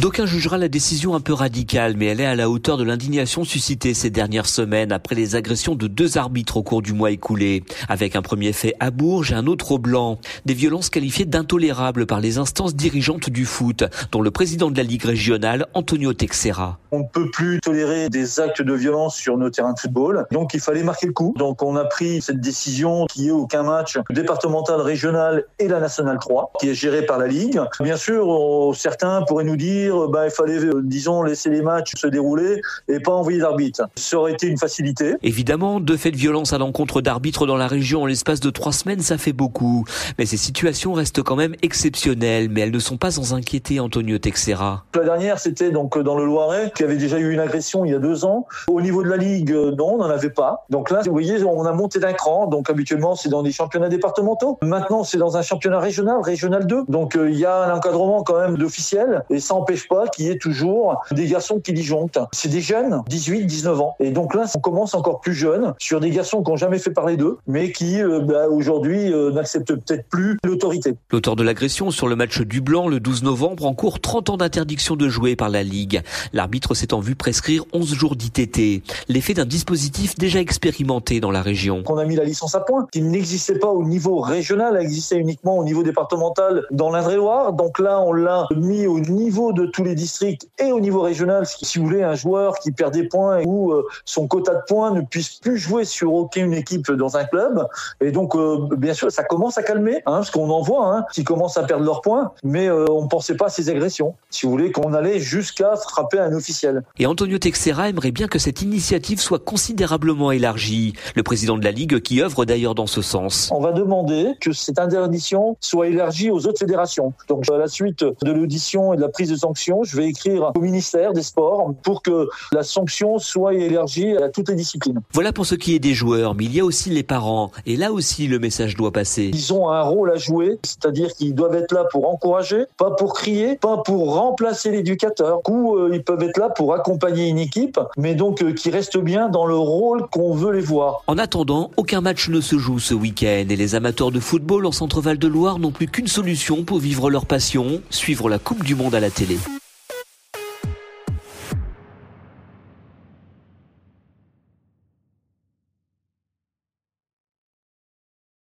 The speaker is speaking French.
D'aucuns jugera la décision un peu radicale, mais elle est à la hauteur de l'indignation suscitée ces dernières semaines après les agressions de deux arbitres au cours du mois écoulé, avec un premier fait à Bourges et un autre au Blanc. Des violences qualifiées d'intolérables par les instances dirigeantes du foot, dont le président de la Ligue régionale, Antonio Texera. On ne peut plus tolérer des actes de violence sur nos terrains de football, donc il fallait marquer le coup. Donc on a pris cette décision qui est aucun match départemental, régional et la nationale 3, qui est gérée par la Ligue. Bien sûr, certains pourraient nous dire bah, il fallait, euh, disons, laisser les matchs se dérouler et pas envoyer d'arbitre. Ça aurait été une facilité. Évidemment, deux faits de violence à l'encontre d'arbitres dans la région en l'espace de trois semaines, ça fait beaucoup. Mais ces situations restent quand même exceptionnelles, mais elles ne sont pas sans inquiéter Antonio Texera. La dernière, c'était donc dans le Loiret, qui avait déjà eu une agression il y a deux ans. Au niveau de la Ligue, euh, non, on n'en avait pas. Donc là, vous voyez, on a monté d'un cran. Donc habituellement, c'est dans des championnats départementaux. Maintenant, c'est dans un championnat régional, régional 2. Donc euh, il y a un encadrement quand même d'officiel et ça empêche pas qu'il y ait toujours des garçons qui disjonctent. C'est des jeunes, 18, 19 ans. Et donc là, on commence encore plus jeune sur des garçons qui n'ont jamais fait parler d'eux, mais qui euh, bah, aujourd'hui euh, n'acceptent peut-être plus l'autorité. L'auteur de l'agression sur le match du Blanc le 12 novembre encourt 30 ans d'interdiction de jouer par la Ligue. L'arbitre s'est en vu prescrire 11 jours d'ITT. L'effet d'un dispositif déjà expérimenté dans la région. On a mis la licence à point, qui n'existait pas au niveau régional, elle existait uniquement au niveau départemental dans l'Indre-et-Loire. Donc là, on l'a mis au niveau de tous les districts et au niveau régional. Si vous voulez, un joueur qui perd des points ou euh, son quota de points ne puisse plus jouer sur aucune équipe dans un club. Et donc, euh, bien sûr, ça commence à calmer, hein, parce qu'on en voit hein, qui commencent à perdre leurs points, mais euh, on ne pensait pas à ces agressions. Si vous voulez, qu'on allait jusqu'à frapper un officiel. Et Antonio Texera aimerait bien que cette initiative soit considérablement élargie. Le président de la Ligue qui œuvre d'ailleurs dans ce sens. On va demander que cette interdiction soit élargie aux autres fédérations. Donc, à la suite de l'audition et de la prise de sanctions, je vais écrire au ministère des Sports pour que la sanction soit élargie à toutes les disciplines. Voilà pour ce qui est des joueurs, mais il y a aussi les parents. Et là aussi, le message doit passer. Ils ont un rôle à jouer, c'est-à-dire qu'ils doivent être là pour encourager, pas pour crier, pas pour remplacer l'éducateur. Ou euh, ils peuvent être là pour accompagner une équipe, mais donc euh, qui restent bien dans le rôle qu'on veut les voir. En attendant, aucun match ne se joue ce week-end et les amateurs de football en Centre-Val de Loire n'ont plus qu'une solution pour vivre leur passion, suivre la Coupe du Monde à la télé.